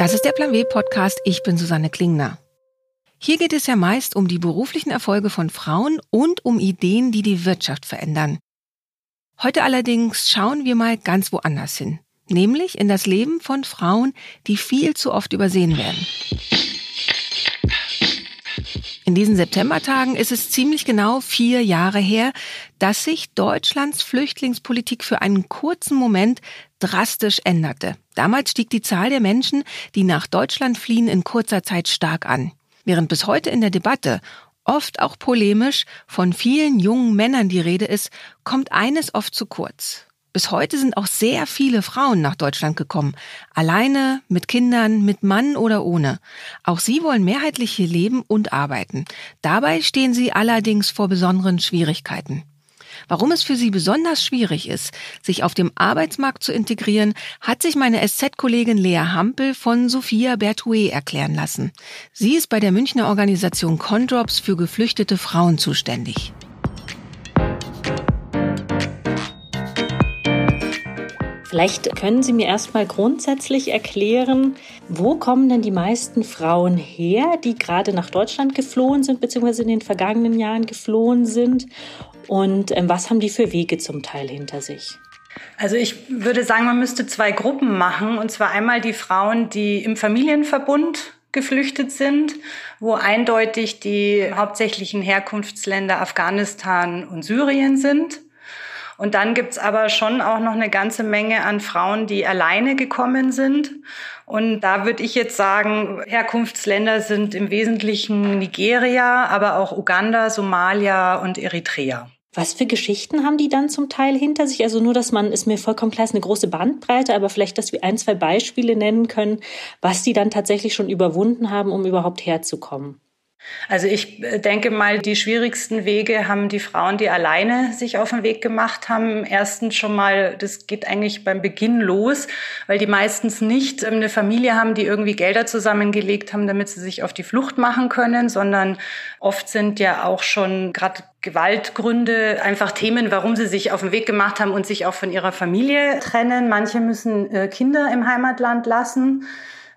Das ist der Plan W Podcast. Ich bin Susanne Klingner. Hier geht es ja meist um die beruflichen Erfolge von Frauen und um Ideen, die die Wirtschaft verändern. Heute allerdings schauen wir mal ganz woanders hin, nämlich in das Leben von Frauen, die viel zu oft übersehen werden. In diesen Septembertagen ist es ziemlich genau vier Jahre her, dass sich Deutschlands Flüchtlingspolitik für einen kurzen Moment drastisch änderte. Damals stieg die Zahl der Menschen, die nach Deutschland fliehen, in kurzer Zeit stark an. Während bis heute in der Debatte oft auch polemisch von vielen jungen Männern die Rede ist, kommt eines oft zu kurz. Bis heute sind auch sehr viele Frauen nach Deutschland gekommen. Alleine, mit Kindern, mit Mann oder ohne. Auch sie wollen mehrheitlich hier leben und arbeiten. Dabei stehen sie allerdings vor besonderen Schwierigkeiten. Warum es für sie besonders schwierig ist, sich auf dem Arbeitsmarkt zu integrieren, hat sich meine SZ-Kollegin Lea Hampel von Sophia Bertouet erklären lassen. Sie ist bei der Münchner Organisation Condrops für geflüchtete Frauen zuständig. Vielleicht können Sie mir erstmal grundsätzlich erklären, wo kommen denn die meisten Frauen her, die gerade nach Deutschland geflohen sind, beziehungsweise in den vergangenen Jahren geflohen sind? Und ähm, was haben die für Wege zum Teil hinter sich? Also ich würde sagen, man müsste zwei Gruppen machen. Und zwar einmal die Frauen, die im Familienverbund geflüchtet sind, wo eindeutig die hauptsächlichen Herkunftsländer Afghanistan und Syrien sind. Und dann gibt's aber schon auch noch eine ganze Menge an Frauen, die alleine gekommen sind. Und da würde ich jetzt sagen, Herkunftsländer sind im Wesentlichen Nigeria, aber auch Uganda, Somalia und Eritrea. Was für Geschichten haben die dann zum Teil hinter sich? Also nur, dass man, ist mir vollkommen klar, ist eine große Bandbreite, aber vielleicht, dass wir ein, zwei Beispiele nennen können, was die dann tatsächlich schon überwunden haben, um überhaupt herzukommen. Also ich äh, denke mal, die schwierigsten Wege haben die Frauen, die alleine sich auf den Weg gemacht haben. Erstens schon mal, das geht eigentlich beim Beginn los, weil die meistens nicht ähm, eine Familie haben, die irgendwie Gelder zusammengelegt haben, damit sie sich auf die Flucht machen können, sondern oft sind ja auch schon gerade Gewaltgründe einfach Themen, warum sie sich auf den Weg gemacht haben und sich auch von ihrer Familie trennen. Manche müssen äh, Kinder im Heimatland lassen.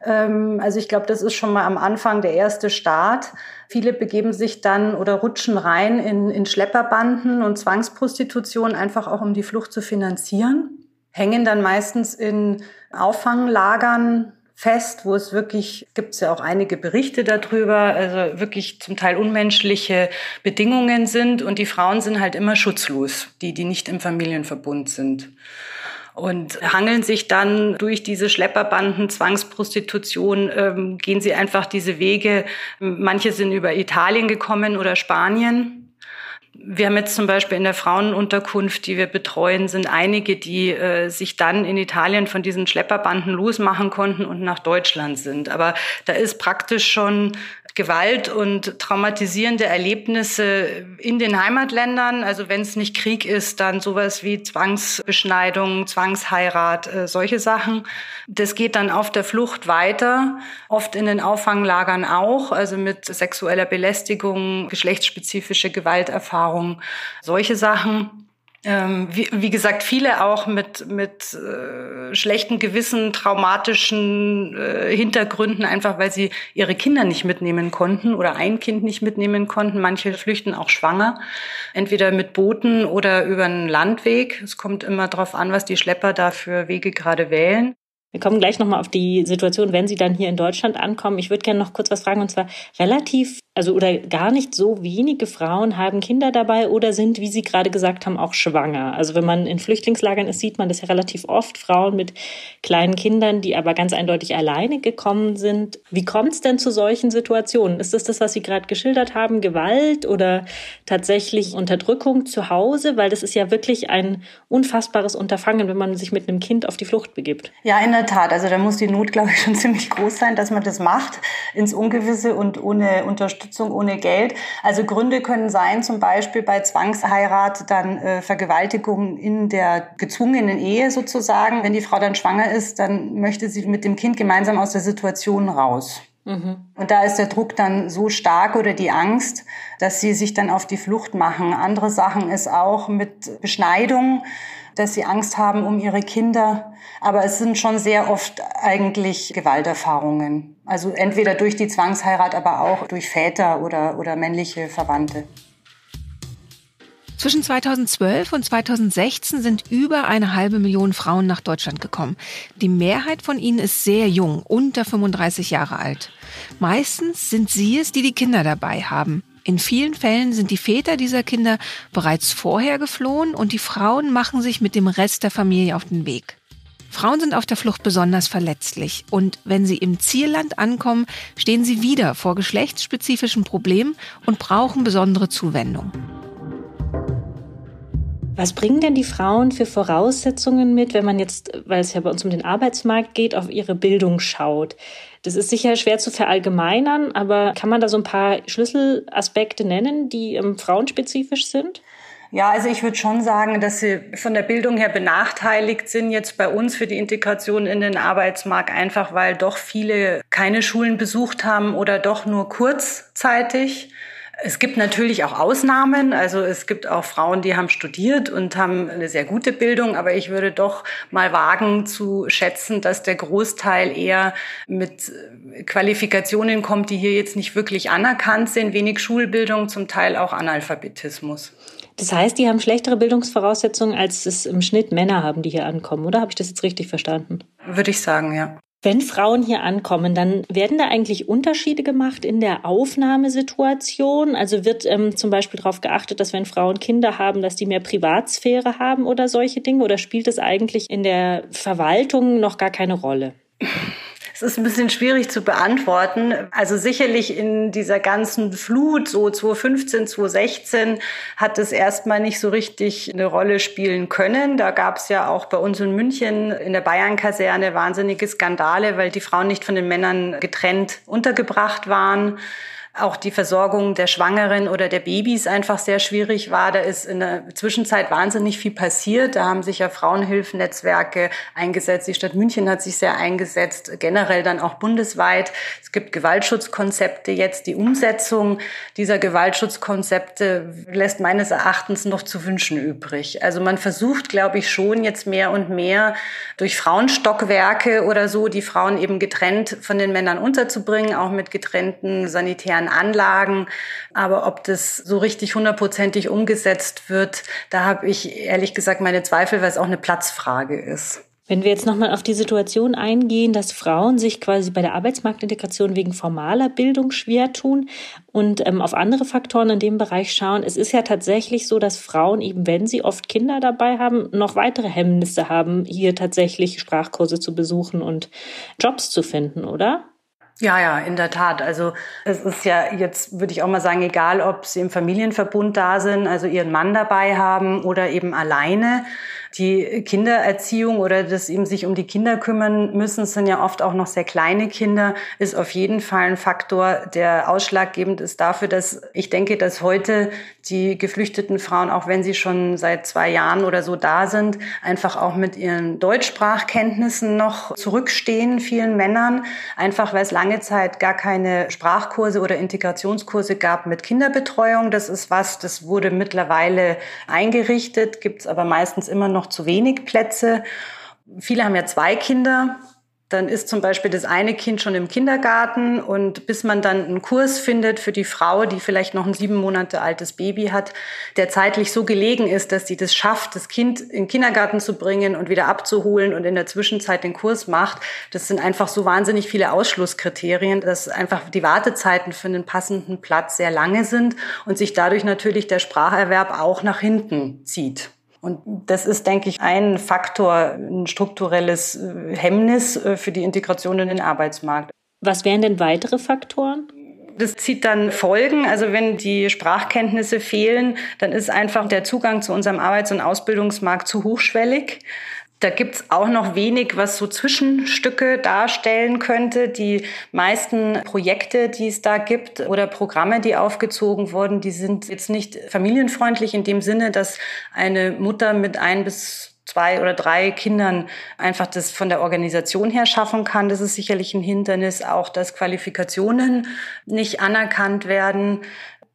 Ähm, also ich glaube, das ist schon mal am Anfang der erste Start. Viele begeben sich dann oder rutschen rein in, in Schlepperbanden und Zwangsprostitution, einfach auch um die Flucht zu finanzieren. Hängen dann meistens in Auffanglagern fest, wo es wirklich, gibt es ja auch einige Berichte darüber, also wirklich zum Teil unmenschliche Bedingungen sind und die Frauen sind halt immer schutzlos, die, die nicht im Familienverbund sind und hangeln sich dann durch diese Schlepperbanden, Zwangsprostitution, ähm, gehen sie einfach diese Wege. Manche sind über Italien gekommen oder Spanien. Wir haben jetzt zum Beispiel in der Frauenunterkunft, die wir betreuen, sind einige, die äh, sich dann in Italien von diesen Schlepperbanden losmachen konnten und nach Deutschland sind. Aber da ist praktisch schon Gewalt und traumatisierende Erlebnisse in den Heimatländern. Also wenn es nicht Krieg ist, dann sowas wie Zwangsbeschneidung, Zwangsheirat, äh, solche Sachen. Das geht dann auf der Flucht weiter, oft in den Auffanglagern auch, also mit sexueller Belästigung, geschlechtsspezifische Gewalterfahrung, solche Sachen. Ähm, wie, wie, gesagt, viele auch mit, mit äh, schlechten Gewissen, traumatischen äh, Hintergründen, einfach weil sie ihre Kinder nicht mitnehmen konnten oder ein Kind nicht mitnehmen konnten. Manche flüchten auch schwanger, entweder mit Booten oder über einen Landweg. Es kommt immer darauf an, was die Schlepper da für Wege gerade wählen. Wir kommen gleich nochmal auf die Situation, wenn Sie dann hier in Deutschland ankommen. Ich würde gerne noch kurz was fragen, und zwar relativ also oder gar nicht so wenige Frauen haben Kinder dabei oder sind, wie Sie gerade gesagt haben, auch schwanger. Also wenn man in Flüchtlingslagern ist, sieht man das ja relativ oft, Frauen mit kleinen Kindern, die aber ganz eindeutig alleine gekommen sind. Wie kommt es denn zu solchen Situationen? Ist das das, was Sie gerade geschildert haben, Gewalt oder tatsächlich Unterdrückung zu Hause? Weil das ist ja wirklich ein unfassbares Unterfangen, wenn man sich mit einem Kind auf die Flucht begibt. Ja, in der Tat. Also da muss die Not, glaube ich, schon ziemlich groß sein, dass man das macht, ins Ungewisse und ohne Unterstützung Unterstützung ohne Geld. Also Gründe können sein, zum Beispiel bei Zwangsheirat dann äh, Vergewaltigung in der gezwungenen Ehe sozusagen. Wenn die Frau dann schwanger ist, dann möchte sie mit dem Kind gemeinsam aus der Situation raus. Mhm. Und da ist der Druck dann so stark oder die Angst, dass sie sich dann auf die Flucht machen. Andere Sachen ist auch mit Beschneidung dass sie Angst haben um ihre Kinder. Aber es sind schon sehr oft eigentlich Gewalterfahrungen. Also entweder durch die Zwangsheirat, aber auch durch Väter oder, oder männliche Verwandte. Zwischen 2012 und 2016 sind über eine halbe Million Frauen nach Deutschland gekommen. Die Mehrheit von ihnen ist sehr jung, unter 35 Jahre alt. Meistens sind sie es, die die Kinder dabei haben. In vielen Fällen sind die Väter dieser Kinder bereits vorher geflohen und die Frauen machen sich mit dem Rest der Familie auf den Weg. Frauen sind auf der Flucht besonders verletzlich und wenn sie im Zielland ankommen, stehen sie wieder vor geschlechtsspezifischen Problemen und brauchen besondere Zuwendung. Was bringen denn die Frauen für Voraussetzungen mit, wenn man jetzt, weil es ja bei uns um den Arbeitsmarkt geht, auf ihre Bildung schaut? Das ist sicher schwer zu verallgemeinern, aber kann man da so ein paar Schlüsselaspekte nennen, die ähm, frauenspezifisch sind? Ja, also ich würde schon sagen, dass sie von der Bildung her benachteiligt sind jetzt bei uns für die Integration in den Arbeitsmarkt, einfach weil doch viele keine Schulen besucht haben oder doch nur kurzzeitig. Es gibt natürlich auch Ausnahmen. Also es gibt auch Frauen, die haben studiert und haben eine sehr gute Bildung. Aber ich würde doch mal wagen zu schätzen, dass der Großteil eher mit Qualifikationen kommt, die hier jetzt nicht wirklich anerkannt sind. Wenig Schulbildung, zum Teil auch Analphabetismus. Das heißt, die haben schlechtere Bildungsvoraussetzungen, als es im Schnitt Männer haben, die hier ankommen, oder? Habe ich das jetzt richtig verstanden? Würde ich sagen, ja. Wenn Frauen hier ankommen, dann werden da eigentlich Unterschiede gemacht in der Aufnahmesituation? Also wird ähm, zum Beispiel darauf geachtet, dass wenn Frauen Kinder haben, dass die mehr Privatsphäre haben oder solche Dinge? Oder spielt es eigentlich in der Verwaltung noch gar keine Rolle? Es ist ein bisschen schwierig zu beantworten. Also sicherlich in dieser ganzen Flut, so 2015, 2016, hat es erstmal nicht so richtig eine Rolle spielen können. Da gab es ja auch bei uns in München in der Bayern-Kaserne wahnsinnige Skandale, weil die Frauen nicht von den Männern getrennt untergebracht waren auch die Versorgung der Schwangeren oder der Babys einfach sehr schwierig war. Da ist in der Zwischenzeit wahnsinnig viel passiert. Da haben sich ja Frauenhilfnetzwerke eingesetzt. Die Stadt München hat sich sehr eingesetzt, generell dann auch bundesweit. Es gibt Gewaltschutzkonzepte jetzt. Die Umsetzung dieser Gewaltschutzkonzepte lässt meines Erachtens noch zu wünschen übrig. Also man versucht, glaube ich, schon jetzt mehr und mehr durch Frauenstockwerke oder so, die Frauen eben getrennt von den Männern unterzubringen, auch mit getrennten sanitären an Anlagen. Aber ob das so richtig hundertprozentig umgesetzt wird, da habe ich ehrlich gesagt meine Zweifel, weil es auch eine Platzfrage ist. Wenn wir jetzt nochmal auf die Situation eingehen, dass Frauen sich quasi bei der Arbeitsmarktintegration wegen formaler Bildung schwer tun und ähm, auf andere Faktoren in dem Bereich schauen, es ist ja tatsächlich so, dass Frauen eben, wenn sie oft Kinder dabei haben, noch weitere Hemmnisse haben, hier tatsächlich Sprachkurse zu besuchen und Jobs zu finden, oder? Ja, ja, in der Tat. Also es ist ja jetzt, würde ich auch mal sagen, egal, ob sie im Familienverbund da sind, also ihren Mann dabei haben oder eben alleine die Kindererziehung oder das eben sich um die Kinder kümmern müssen, sind ja oft auch noch sehr kleine Kinder, ist auf jeden Fall ein Faktor, der ausschlaggebend ist dafür, dass ich denke, dass heute die geflüchteten Frauen, auch wenn sie schon seit zwei Jahren oder so da sind, einfach auch mit ihren Deutschsprachkenntnissen noch zurückstehen, vielen Männern, einfach weil es lange Zeit gar keine Sprachkurse oder Integrationskurse gab mit Kinderbetreuung. Das ist was, das wurde mittlerweile eingerichtet, gibt es aber meistens immer noch noch zu wenig Plätze. Viele haben ja zwei Kinder. Dann ist zum Beispiel das eine Kind schon im Kindergarten und bis man dann einen Kurs findet für die Frau, die vielleicht noch ein sieben Monate altes Baby hat, der zeitlich so gelegen ist, dass sie das schafft, das Kind in den Kindergarten zu bringen und wieder abzuholen und in der Zwischenzeit den Kurs macht, das sind einfach so wahnsinnig viele Ausschlusskriterien, dass einfach die Wartezeiten für einen passenden Platz sehr lange sind und sich dadurch natürlich der Spracherwerb auch nach hinten zieht. Und das ist, denke ich, ein Faktor, ein strukturelles äh, Hemmnis äh, für die Integration in den Arbeitsmarkt. Was wären denn weitere Faktoren? Das zieht dann Folgen. Also wenn die Sprachkenntnisse fehlen, dann ist einfach der Zugang zu unserem Arbeits- und Ausbildungsmarkt zu hochschwellig. Da gibt's auch noch wenig, was so Zwischenstücke darstellen könnte. Die meisten Projekte, die es da gibt oder Programme, die aufgezogen wurden, die sind jetzt nicht familienfreundlich in dem Sinne, dass eine Mutter mit ein bis zwei oder drei Kindern einfach das von der Organisation her schaffen kann. Das ist sicherlich ein Hindernis. Auch, dass Qualifikationen nicht anerkannt werden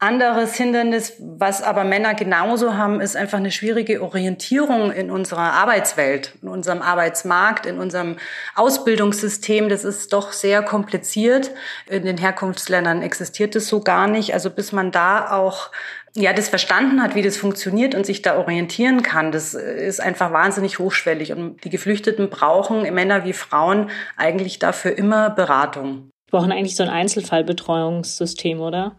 Anderes Hindernis, was aber Männer genauso haben, ist einfach eine schwierige Orientierung in unserer Arbeitswelt, in unserem Arbeitsmarkt, in unserem Ausbildungssystem. Das ist doch sehr kompliziert. In den Herkunftsländern existiert es so gar nicht. Also bis man da auch ja, das verstanden hat, wie das funktioniert und sich da orientieren kann, das ist einfach wahnsinnig hochschwellig. Und die Geflüchteten brauchen, Männer wie Frauen, eigentlich dafür immer Beratung. Wir brauchen eigentlich so ein Einzelfallbetreuungssystem, oder?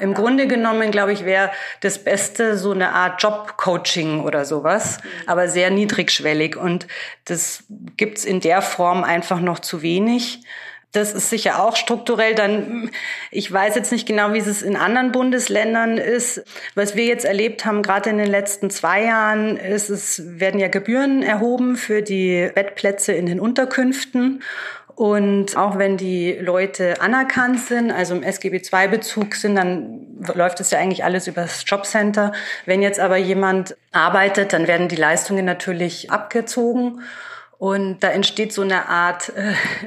Im Grunde genommen, glaube ich, wäre das Beste so eine Art Jobcoaching oder sowas, aber sehr niedrigschwellig. Und das gibt's in der Form einfach noch zu wenig. Das ist sicher auch strukturell dann, ich weiß jetzt nicht genau, wie es in anderen Bundesländern ist. Was wir jetzt erlebt haben, gerade in den letzten zwei Jahren, ist, es werden ja Gebühren erhoben für die Bettplätze in den Unterkünften. Und auch wenn die Leute anerkannt sind, also im SGB II-Bezug sind, dann läuft es ja eigentlich alles über das Jobcenter. Wenn jetzt aber jemand arbeitet, dann werden die Leistungen natürlich abgezogen. Und da entsteht so eine Art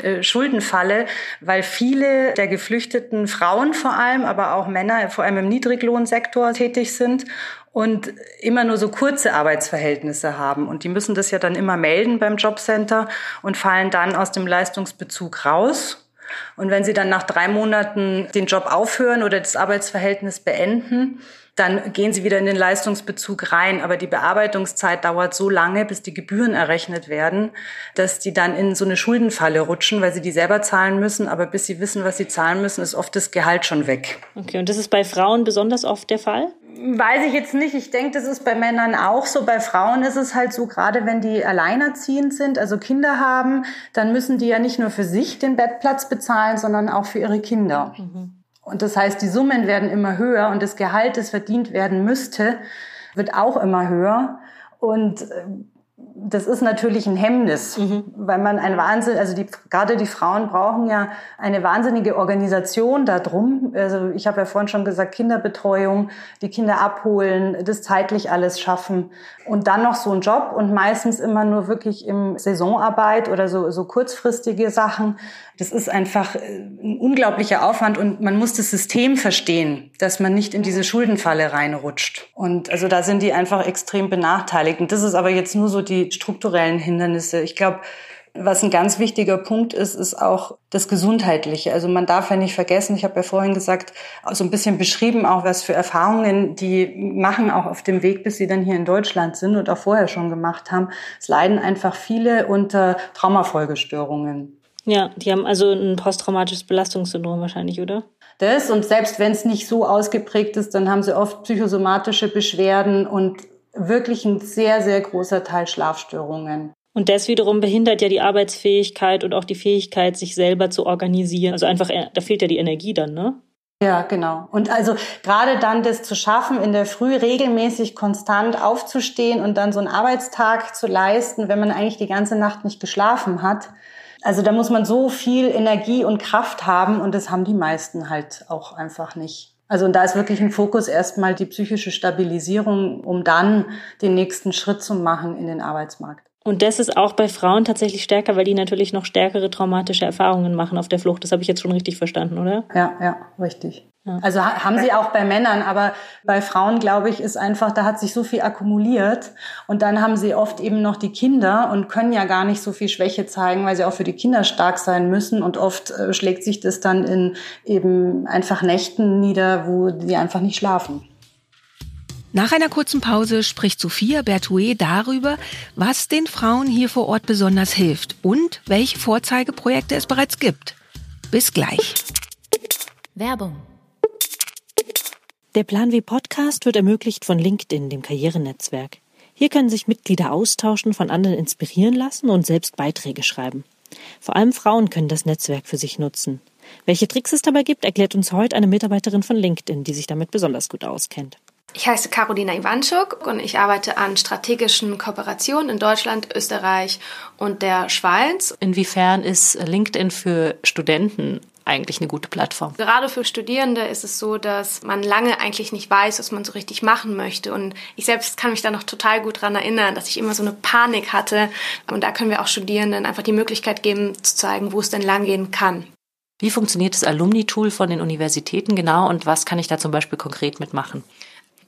äh, äh, Schuldenfalle, weil viele der geflüchteten Frauen vor allem, aber auch Männer vor allem im Niedriglohnsektor tätig sind und immer nur so kurze Arbeitsverhältnisse haben. Und die müssen das ja dann immer melden beim Jobcenter und fallen dann aus dem Leistungsbezug raus. Und wenn sie dann nach drei Monaten den Job aufhören oder das Arbeitsverhältnis beenden, dann gehen sie wieder in den Leistungsbezug rein. Aber die Bearbeitungszeit dauert so lange, bis die Gebühren errechnet werden, dass die dann in so eine Schuldenfalle rutschen, weil sie die selber zahlen müssen. Aber bis sie wissen, was sie zahlen müssen, ist oft das Gehalt schon weg. Okay, und das ist bei Frauen besonders oft der Fall? Weiß ich jetzt nicht. Ich denke, das ist bei Männern auch so. Bei Frauen ist es halt so, gerade wenn die alleinerziehend sind, also Kinder haben, dann müssen die ja nicht nur für sich den Bettplatz bezahlen, sondern auch für ihre Kinder. Mhm. Und das heißt, die Summen werden immer höher und das Gehalt, das verdient werden müsste, wird auch immer höher. Und äh, das ist natürlich ein Hemmnis, mhm. weil man ein Wahnsinn, also die, gerade die Frauen brauchen ja eine wahnsinnige Organisation darum. Also ich habe ja vorhin schon gesagt, Kinderbetreuung, die Kinder abholen, das zeitlich alles schaffen und dann noch so ein Job und meistens immer nur wirklich im Saisonarbeit oder so, so kurzfristige Sachen. Das ist einfach äh, ein unglaublicher Aufwand und man muss das System verstehen, dass man nicht in diese Schuldenfalle reinrutscht. Und also da sind die einfach extrem benachteiligt. Und das ist aber jetzt nur so die strukturellen Hindernisse. Ich glaube, was ein ganz wichtiger Punkt ist, ist auch das Gesundheitliche. Also man darf ja nicht vergessen, ich habe ja vorhin gesagt, so ein bisschen beschrieben auch, was für Erfahrungen die machen, auch auf dem Weg, bis sie dann hier in Deutschland sind und auch vorher schon gemacht haben. Es leiden einfach viele unter Traumafolgestörungen. Ja, die haben also ein posttraumatisches Belastungssyndrom wahrscheinlich, oder? Das und selbst wenn es nicht so ausgeprägt ist, dann haben sie oft psychosomatische Beschwerden und wirklich ein sehr, sehr großer Teil Schlafstörungen. Und das wiederum behindert ja die Arbeitsfähigkeit und auch die Fähigkeit, sich selber zu organisieren. Also einfach, äh, da fehlt ja die Energie dann, ne? Ja, genau. Und also gerade dann das zu schaffen, in der Früh regelmäßig konstant aufzustehen und dann so einen Arbeitstag zu leisten, wenn man eigentlich die ganze Nacht nicht geschlafen hat, also da muss man so viel Energie und Kraft haben und das haben die meisten halt auch einfach nicht. Also und da ist wirklich ein Fokus erstmal die psychische Stabilisierung, um dann den nächsten Schritt zu machen in den Arbeitsmarkt. Und das ist auch bei Frauen tatsächlich stärker, weil die natürlich noch stärkere traumatische Erfahrungen machen auf der Flucht. Das habe ich jetzt schon richtig verstanden, oder? Ja, ja, richtig. Also haben sie auch bei Männern, aber bei Frauen, glaube ich, ist einfach, da hat sich so viel akkumuliert und dann haben sie oft eben noch die Kinder und können ja gar nicht so viel Schwäche zeigen, weil sie auch für die Kinder stark sein müssen und oft äh, schlägt sich das dann in eben einfach Nächten nieder, wo die einfach nicht schlafen. Nach einer kurzen Pause spricht Sophia Bertouet darüber, was den Frauen hier vor Ort besonders hilft und welche Vorzeigeprojekte es bereits gibt. Bis gleich. Werbung. Der Plan wie Podcast wird ermöglicht von LinkedIn, dem Karrierenetzwerk. Hier können sich Mitglieder austauschen, von anderen inspirieren lassen und selbst Beiträge schreiben. Vor allem Frauen können das Netzwerk für sich nutzen. Welche Tricks es dabei gibt, erklärt uns heute eine Mitarbeiterin von LinkedIn, die sich damit besonders gut auskennt. Ich heiße Carolina Iwanschuk und ich arbeite an strategischen Kooperationen in Deutschland, Österreich und der Schweiz. Inwiefern ist LinkedIn für Studenten eigentlich eine gute Plattform. Gerade für Studierende ist es so, dass man lange eigentlich nicht weiß, was man so richtig machen möchte. Und ich selbst kann mich da noch total gut dran erinnern, dass ich immer so eine Panik hatte. Und da können wir auch Studierenden einfach die Möglichkeit geben, zu zeigen, wo es denn langgehen kann. Wie funktioniert das Alumni-Tool von den Universitäten genau und was kann ich da zum Beispiel konkret mitmachen?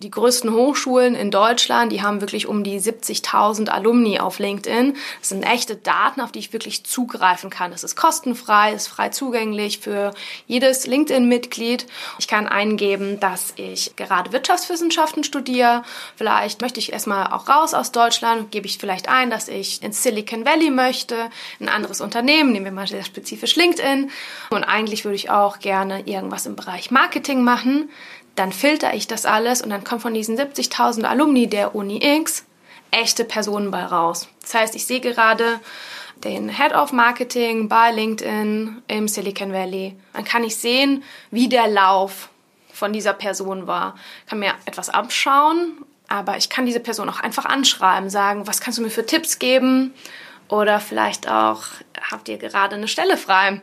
Die größten Hochschulen in Deutschland, die haben wirklich um die 70.000 Alumni auf LinkedIn. Das sind echte Daten, auf die ich wirklich zugreifen kann. Das ist kostenfrei, ist frei zugänglich für jedes LinkedIn-Mitglied. Ich kann eingeben, dass ich gerade Wirtschaftswissenschaften studiere. Vielleicht möchte ich erstmal auch raus aus Deutschland. Gebe ich vielleicht ein, dass ich ins Silicon Valley möchte, ein anderes Unternehmen, nehmen wir mal sehr spezifisch LinkedIn. Und eigentlich würde ich auch gerne irgendwas im Bereich Marketing machen dann filter ich das alles und dann kommt von diesen 70.000 Alumni der Uni X echte Personen bei raus. Das heißt, ich sehe gerade den Head of Marketing bei LinkedIn im Silicon Valley. Dann kann ich sehen, wie der Lauf von dieser Person war. Ich kann mir etwas abschauen, aber ich kann diese Person auch einfach anschreiben, sagen, was kannst du mir für Tipps geben? Oder vielleicht auch, habt ihr gerade eine Stelle frei?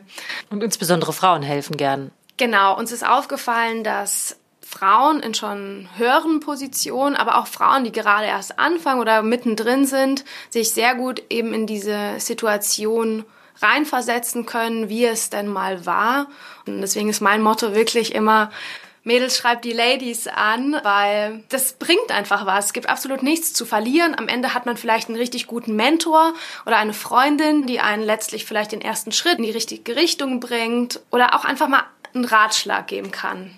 Und insbesondere Frauen helfen gern. Genau, uns ist aufgefallen, dass Frauen in schon höheren Positionen, aber auch Frauen, die gerade erst anfangen oder mittendrin sind, sich sehr gut eben in diese Situation reinversetzen können, wie es denn mal war. Und deswegen ist mein Motto wirklich immer, Mädels schreibt die Ladies an, weil das bringt einfach was. Es gibt absolut nichts zu verlieren. Am Ende hat man vielleicht einen richtig guten Mentor oder eine Freundin, die einen letztlich vielleicht den ersten Schritt in die richtige Richtung bringt oder auch einfach mal einen Ratschlag geben kann.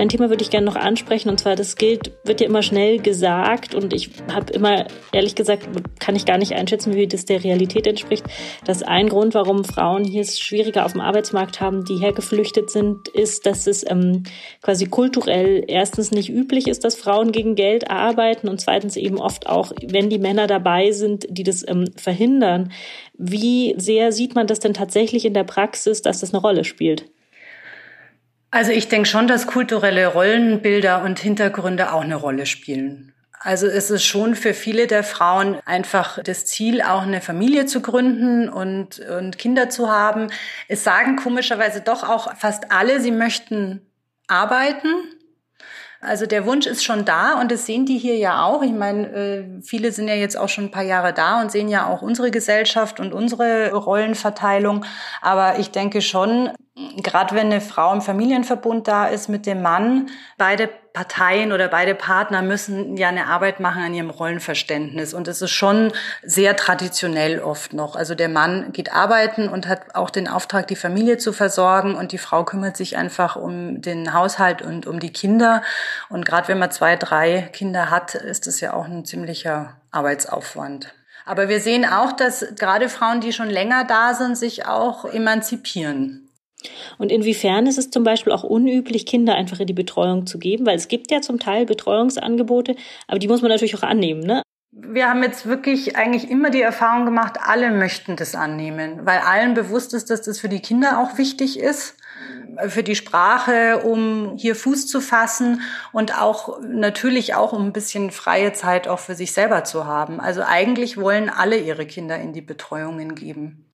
Ein Thema würde ich gerne noch ansprechen und zwar das gilt, wird ja immer schnell gesagt und ich habe immer, ehrlich gesagt, kann ich gar nicht einschätzen, wie das der Realität entspricht, dass ein Grund, warum Frauen hier es schwieriger auf dem Arbeitsmarkt haben, die hergeflüchtet sind, ist, dass es ähm, quasi kulturell erstens nicht üblich ist, dass Frauen gegen Geld arbeiten und zweitens eben oft auch, wenn die Männer dabei sind, die das ähm, verhindern. Wie sehr sieht man das denn tatsächlich in der Praxis, dass das eine Rolle spielt? Also ich denke schon, dass kulturelle Rollenbilder und Hintergründe auch eine Rolle spielen. Also es ist schon für viele der Frauen einfach das Ziel, auch eine Familie zu gründen und, und Kinder zu haben. Es sagen komischerweise doch auch fast alle, sie möchten arbeiten. Also der Wunsch ist schon da und das sehen die hier ja auch. Ich meine, äh, viele sind ja jetzt auch schon ein paar Jahre da und sehen ja auch unsere Gesellschaft und unsere Rollenverteilung. Aber ich denke schon, gerade wenn eine Frau im Familienverbund da ist mit dem Mann, beide Parteien oder beide Partner müssen ja eine Arbeit machen an ihrem Rollenverständnis. Und es ist schon sehr traditionell oft noch. Also der Mann geht arbeiten und hat auch den Auftrag, die Familie zu versorgen und die Frau kümmert sich einfach um den Haushalt und um die Kinder. Und gerade wenn man zwei, drei Kinder hat, ist das ja auch ein ziemlicher Arbeitsaufwand. Aber wir sehen auch, dass gerade Frauen, die schon länger da sind, sich auch emanzipieren. Und inwiefern ist es zum Beispiel auch unüblich, Kinder einfach in die Betreuung zu geben? Weil es gibt ja zum Teil Betreuungsangebote, aber die muss man natürlich auch annehmen, ne? Wir haben jetzt wirklich eigentlich immer die Erfahrung gemacht, alle möchten das annehmen, weil allen bewusst ist, dass das für die Kinder auch wichtig ist, für die Sprache, um hier Fuß zu fassen und auch natürlich auch um ein bisschen freie Zeit auch für sich selber zu haben. Also eigentlich wollen alle ihre Kinder in die Betreuungen geben.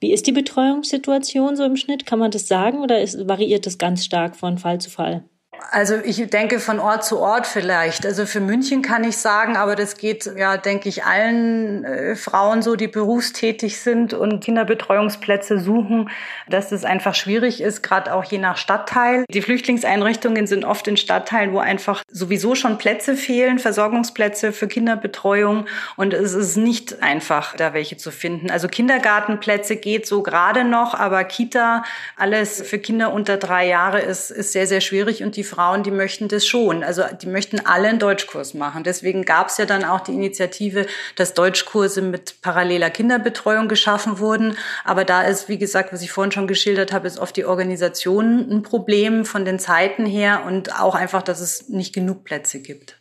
Wie ist die Betreuungssituation so im Schnitt? Kann man das sagen oder ist, variiert das ganz stark von Fall zu Fall? Also ich denke von Ort zu Ort vielleicht. Also für München kann ich sagen, aber das geht ja, denke ich, allen äh, Frauen so, die berufstätig sind und Kinderbetreuungsplätze suchen, dass es einfach schwierig ist, gerade auch je nach Stadtteil. Die Flüchtlingseinrichtungen sind oft in Stadtteilen, wo einfach sowieso schon Plätze fehlen, Versorgungsplätze für Kinderbetreuung und es ist nicht einfach, da welche zu finden. Also Kindergartenplätze geht so gerade noch, aber Kita, alles für Kinder unter drei Jahre ist, ist sehr, sehr schwierig und die Frauen, die möchten das schon. Also die möchten alle einen Deutschkurs machen. Deswegen gab es ja dann auch die Initiative, dass Deutschkurse mit paralleler Kinderbetreuung geschaffen wurden. Aber da ist, wie gesagt, was ich vorhin schon geschildert habe, ist oft die Organisation ein Problem von den Zeiten her und auch einfach, dass es nicht genug Plätze gibt.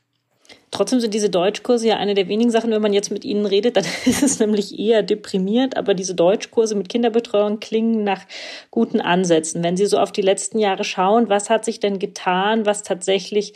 Trotzdem sind diese Deutschkurse ja eine der wenigen Sachen, wenn man jetzt mit ihnen redet, dann ist es nämlich eher deprimiert. Aber diese Deutschkurse mit Kinderbetreuung klingen nach guten Ansätzen. Wenn Sie so auf die letzten Jahre schauen, was hat sich denn getan, was tatsächlich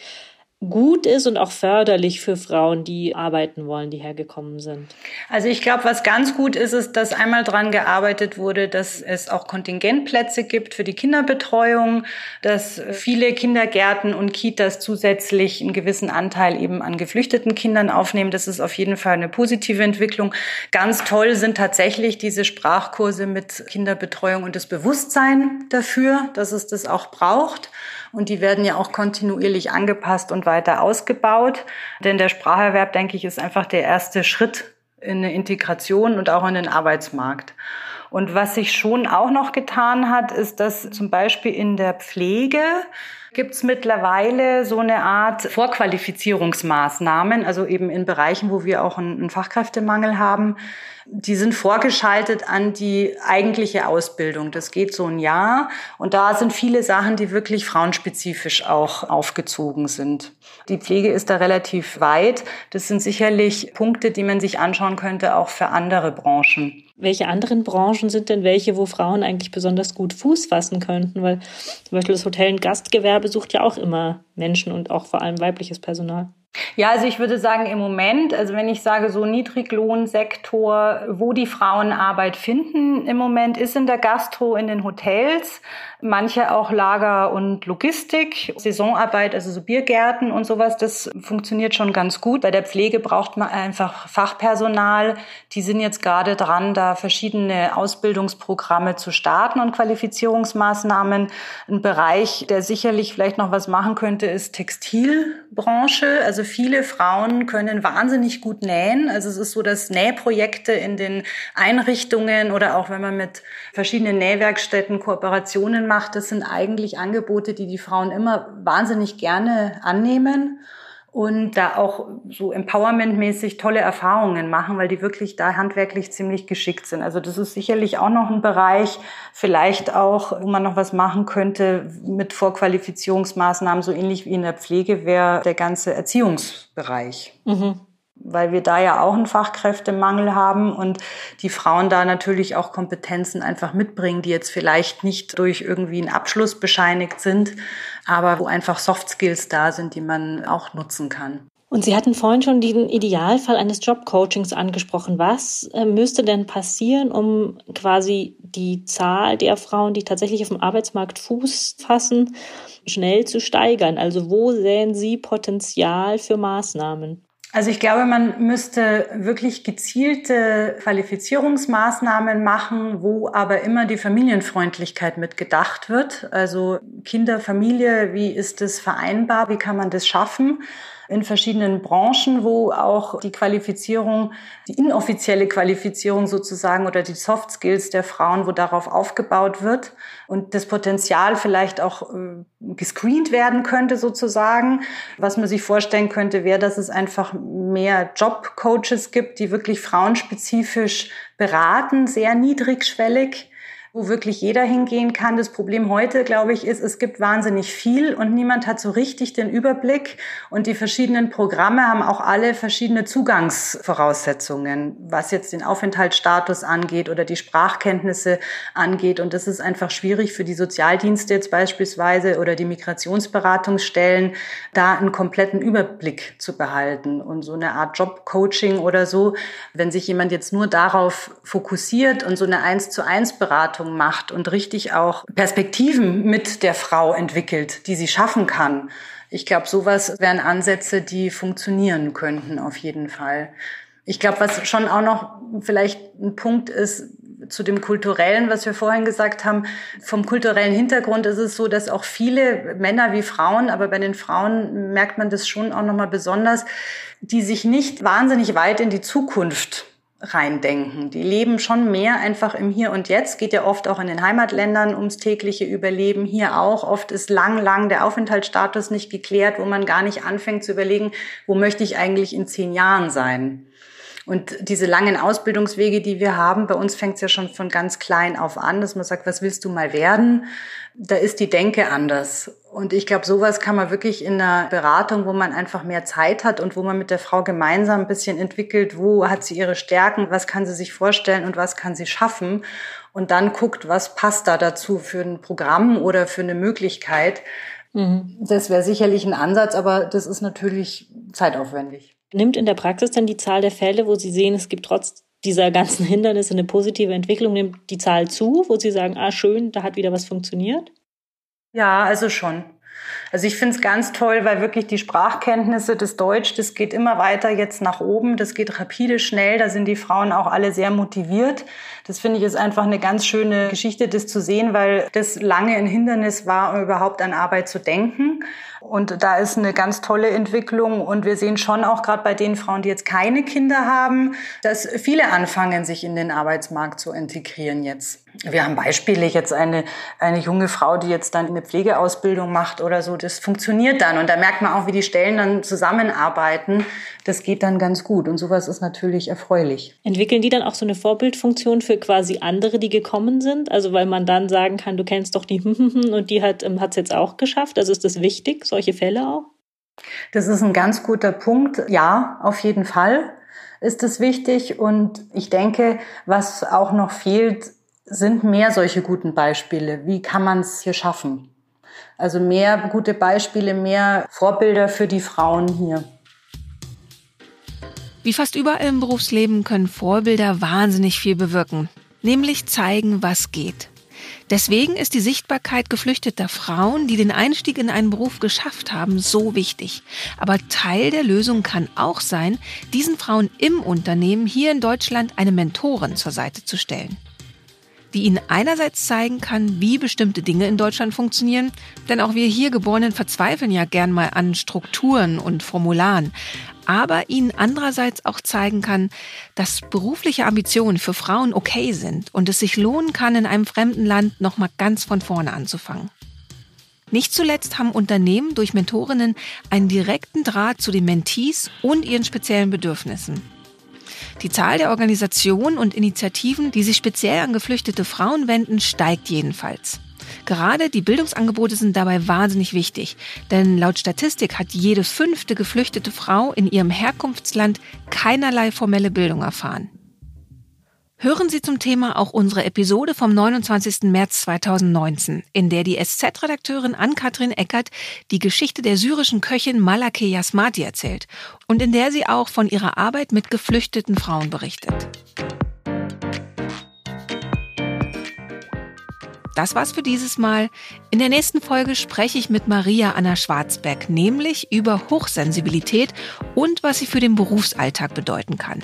gut ist und auch förderlich für Frauen, die arbeiten wollen, die hergekommen sind? Also ich glaube, was ganz gut ist, ist, dass einmal dran gearbeitet wurde, dass es auch Kontingentplätze gibt für die Kinderbetreuung, dass viele Kindergärten und Kitas zusätzlich einen gewissen Anteil eben an geflüchteten Kindern aufnehmen. Das ist auf jeden Fall eine positive Entwicklung. Ganz toll sind tatsächlich diese Sprachkurse mit Kinderbetreuung und das Bewusstsein dafür, dass es das auch braucht. Und die werden ja auch kontinuierlich angepasst und weiter ausgebaut. Denn der Spracherwerb, denke ich, ist einfach der erste Schritt in eine Integration und auch in den Arbeitsmarkt. Und was sich schon auch noch getan hat, ist, dass zum Beispiel in der Pflege gibt es mittlerweile so eine Art Vorqualifizierungsmaßnahmen, also eben in Bereichen, wo wir auch einen Fachkräftemangel haben, die sind vorgeschaltet an die eigentliche Ausbildung. Das geht so ein Jahr. Und da sind viele Sachen, die wirklich frauenspezifisch auch aufgezogen sind. Die Pflege ist da relativ weit. Das sind sicherlich Punkte, die man sich anschauen könnte, auch für andere Branchen. Welche anderen Branchen sind denn welche, wo Frauen eigentlich besonders gut Fuß fassen könnten? Weil zum Beispiel das Hotel- und Gastgewerbe sucht ja auch immer Menschen und auch vor allem weibliches Personal. Ja, also ich würde sagen, im Moment, also wenn ich sage so Niedriglohnsektor, wo die Frauen Arbeit finden im Moment, ist in der Gastro, in den Hotels, manche auch Lager und Logistik, Saisonarbeit, also so Biergärten und sowas, das funktioniert schon ganz gut. Bei der Pflege braucht man einfach Fachpersonal. Die sind jetzt gerade dran, da verschiedene Ausbildungsprogramme zu starten und Qualifizierungsmaßnahmen. Ein Bereich, der sicherlich vielleicht noch was machen könnte, ist Textilbranche. Also viele Frauen können wahnsinnig gut nähen. Also es ist so, dass Nähprojekte in den Einrichtungen oder auch wenn man mit verschiedenen Nähwerkstätten Kooperationen macht, das sind eigentlich Angebote, die die Frauen immer wahnsinnig gerne annehmen und da auch so empowermentmäßig tolle Erfahrungen machen, weil die wirklich da handwerklich ziemlich geschickt sind. Also das ist sicherlich auch noch ein Bereich, vielleicht auch, wo man noch was machen könnte mit Vorqualifizierungsmaßnahmen, so ähnlich wie in der Pflege wäre der ganze Erziehungsbereich. Mhm weil wir da ja auch einen Fachkräftemangel haben und die Frauen da natürlich auch Kompetenzen einfach mitbringen, die jetzt vielleicht nicht durch irgendwie einen Abschluss bescheinigt sind, aber wo einfach Soft Skills da sind, die man auch nutzen kann. Und Sie hatten vorhin schon den Idealfall eines Jobcoachings angesprochen. Was äh, müsste denn passieren, um quasi die Zahl der Frauen, die tatsächlich auf dem Arbeitsmarkt Fuß fassen, schnell zu steigern? Also wo sehen Sie Potenzial für Maßnahmen? Also ich glaube, man müsste wirklich gezielte Qualifizierungsmaßnahmen machen, wo aber immer die Familienfreundlichkeit mitgedacht wird. Also Kinder, Familie, wie ist das vereinbar? Wie kann man das schaffen? In verschiedenen Branchen, wo auch die Qualifizierung, die inoffizielle Qualifizierung sozusagen oder die Soft Skills der Frauen, wo darauf aufgebaut wird und das Potenzial vielleicht auch äh, gescreent werden könnte sozusagen. Was man sich vorstellen könnte, wäre, dass es einfach mehr Jobcoaches gibt, die wirklich frauenspezifisch beraten, sehr niedrigschwellig wo wirklich jeder hingehen kann. Das Problem heute, glaube ich, ist, es gibt wahnsinnig viel und niemand hat so richtig den Überblick. Und die verschiedenen Programme haben auch alle verschiedene Zugangsvoraussetzungen, was jetzt den Aufenthaltsstatus angeht oder die Sprachkenntnisse angeht. Und das ist einfach schwierig für die Sozialdienste jetzt beispielsweise oder die Migrationsberatungsstellen, da einen kompletten Überblick zu behalten. Und so eine Art Jobcoaching oder so, wenn sich jemand jetzt nur darauf fokussiert und so eine eins zu eins Beratung Beratung macht und richtig auch Perspektiven mit der Frau entwickelt, die sie schaffen kann. Ich glaube, sowas wären Ansätze, die funktionieren könnten auf jeden Fall. Ich glaube, was schon auch noch vielleicht ein Punkt ist, zu dem kulturellen, was wir vorhin gesagt haben. Vom kulturellen Hintergrund ist es so, dass auch viele Männer wie Frauen, aber bei den Frauen merkt man das schon auch nochmal besonders, die sich nicht wahnsinnig weit in die Zukunft reindenken. Die leben schon mehr einfach im Hier und Jetzt. Geht ja oft auch in den Heimatländern ums tägliche Überleben. Hier auch. Oft ist lang, lang der Aufenthaltsstatus nicht geklärt, wo man gar nicht anfängt zu überlegen, wo möchte ich eigentlich in zehn Jahren sein. Und diese langen Ausbildungswege, die wir haben, bei uns fängt es ja schon von ganz klein auf an, dass man sagt, was willst du mal werden? Da ist die Denke anders. Und ich glaube, sowas kann man wirklich in einer Beratung, wo man einfach mehr Zeit hat und wo man mit der Frau gemeinsam ein bisschen entwickelt, wo hat sie ihre Stärken, was kann sie sich vorstellen und was kann sie schaffen. Und dann guckt, was passt da dazu für ein Programm oder für eine Möglichkeit Mhm. Das wäre sicherlich ein Ansatz, aber das ist natürlich zeitaufwendig. Nimmt in der Praxis dann die Zahl der Fälle, wo Sie sehen, es gibt trotz dieser ganzen Hindernisse eine positive Entwicklung, nimmt die Zahl zu, wo Sie sagen, ah schön, da hat wieder was funktioniert? Ja, also schon. Also ich finde es ganz toll, weil wirklich die Sprachkenntnisse des Deutsch, das geht immer weiter jetzt nach oben, das geht rapide schnell, da sind die Frauen auch alle sehr motiviert. Das finde ich ist einfach eine ganz schöne Geschichte, das zu sehen, weil das lange ein Hindernis war, überhaupt an Arbeit zu denken. Und da ist eine ganz tolle Entwicklung. Und wir sehen schon auch gerade bei den Frauen, die jetzt keine Kinder haben, dass viele anfangen, sich in den Arbeitsmarkt zu integrieren jetzt. Wir haben Beispiele jetzt eine, eine junge Frau, die jetzt dann eine Pflegeausbildung macht oder so. Das funktioniert dann. Und da merkt man auch, wie die Stellen dann zusammenarbeiten. Das geht dann ganz gut. Und sowas ist natürlich erfreulich. Entwickeln die dann auch so eine Vorbildfunktion für quasi andere, die gekommen sind? Also weil man dann sagen kann, du kennst doch die und die hat es jetzt auch geschafft. Also ist das wichtig, solche Fälle auch? Das ist ein ganz guter Punkt. Ja, auf jeden Fall ist es wichtig. Und ich denke, was auch noch fehlt, sind mehr solche guten Beispiele. Wie kann man es hier schaffen? Also mehr gute Beispiele, mehr Vorbilder für die Frauen hier. Wie fast überall im Berufsleben können Vorbilder wahnsinnig viel bewirken, nämlich zeigen, was geht. Deswegen ist die Sichtbarkeit geflüchteter Frauen, die den Einstieg in einen Beruf geschafft haben, so wichtig. Aber Teil der Lösung kann auch sein, diesen Frauen im Unternehmen hier in Deutschland eine Mentorin zur Seite zu stellen die ihnen einerseits zeigen kann, wie bestimmte Dinge in Deutschland funktionieren, denn auch wir hier Geborenen verzweifeln ja gern mal an Strukturen und Formularen, aber ihnen andererseits auch zeigen kann, dass berufliche Ambitionen für Frauen okay sind und es sich lohnen kann, in einem fremden Land nochmal ganz von vorne anzufangen. Nicht zuletzt haben Unternehmen durch Mentorinnen einen direkten Draht zu den Mentees und ihren speziellen Bedürfnissen. Die Zahl der Organisationen und Initiativen, die sich speziell an geflüchtete Frauen wenden, steigt jedenfalls. Gerade die Bildungsangebote sind dabei wahnsinnig wichtig, denn laut Statistik hat jede fünfte geflüchtete Frau in ihrem Herkunftsland keinerlei formelle Bildung erfahren. Hören Sie zum Thema auch unsere Episode vom 29. März 2019, in der die SZ-Redakteurin Ann-Kathrin Eckert die Geschichte der syrischen Köchin Malake Yasmati erzählt und in der sie auch von ihrer Arbeit mit geflüchteten Frauen berichtet. Das war's für dieses Mal. In der nächsten Folge spreche ich mit Maria Anna Schwarzberg, nämlich über Hochsensibilität und was sie für den Berufsalltag bedeuten kann.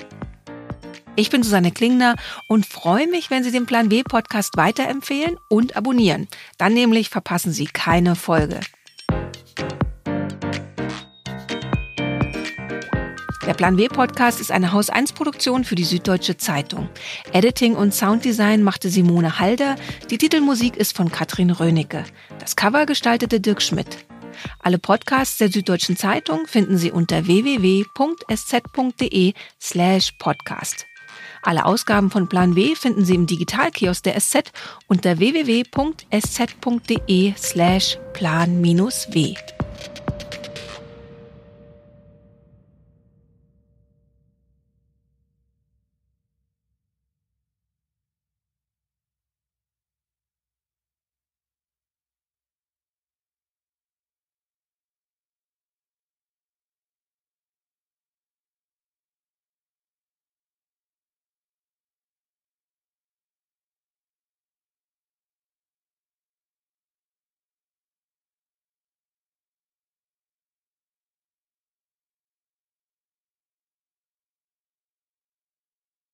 Ich bin Susanne Klingner und freue mich, wenn Sie den Plan W Podcast weiterempfehlen und abonnieren. Dann nämlich verpassen Sie keine Folge. Der Plan W Podcast ist eine Haus 1 Produktion für die Süddeutsche Zeitung. Editing und Sounddesign machte Simone Halder. Die Titelmusik ist von Katrin Rönecke. Das Cover gestaltete Dirk Schmidt. Alle Podcasts der Süddeutschen Zeitung finden Sie unter www.sz.de slash podcast. Alle Ausgaben von Plan W finden Sie im Digitalkiosk der SZ unter www.sz.de slash plan-w.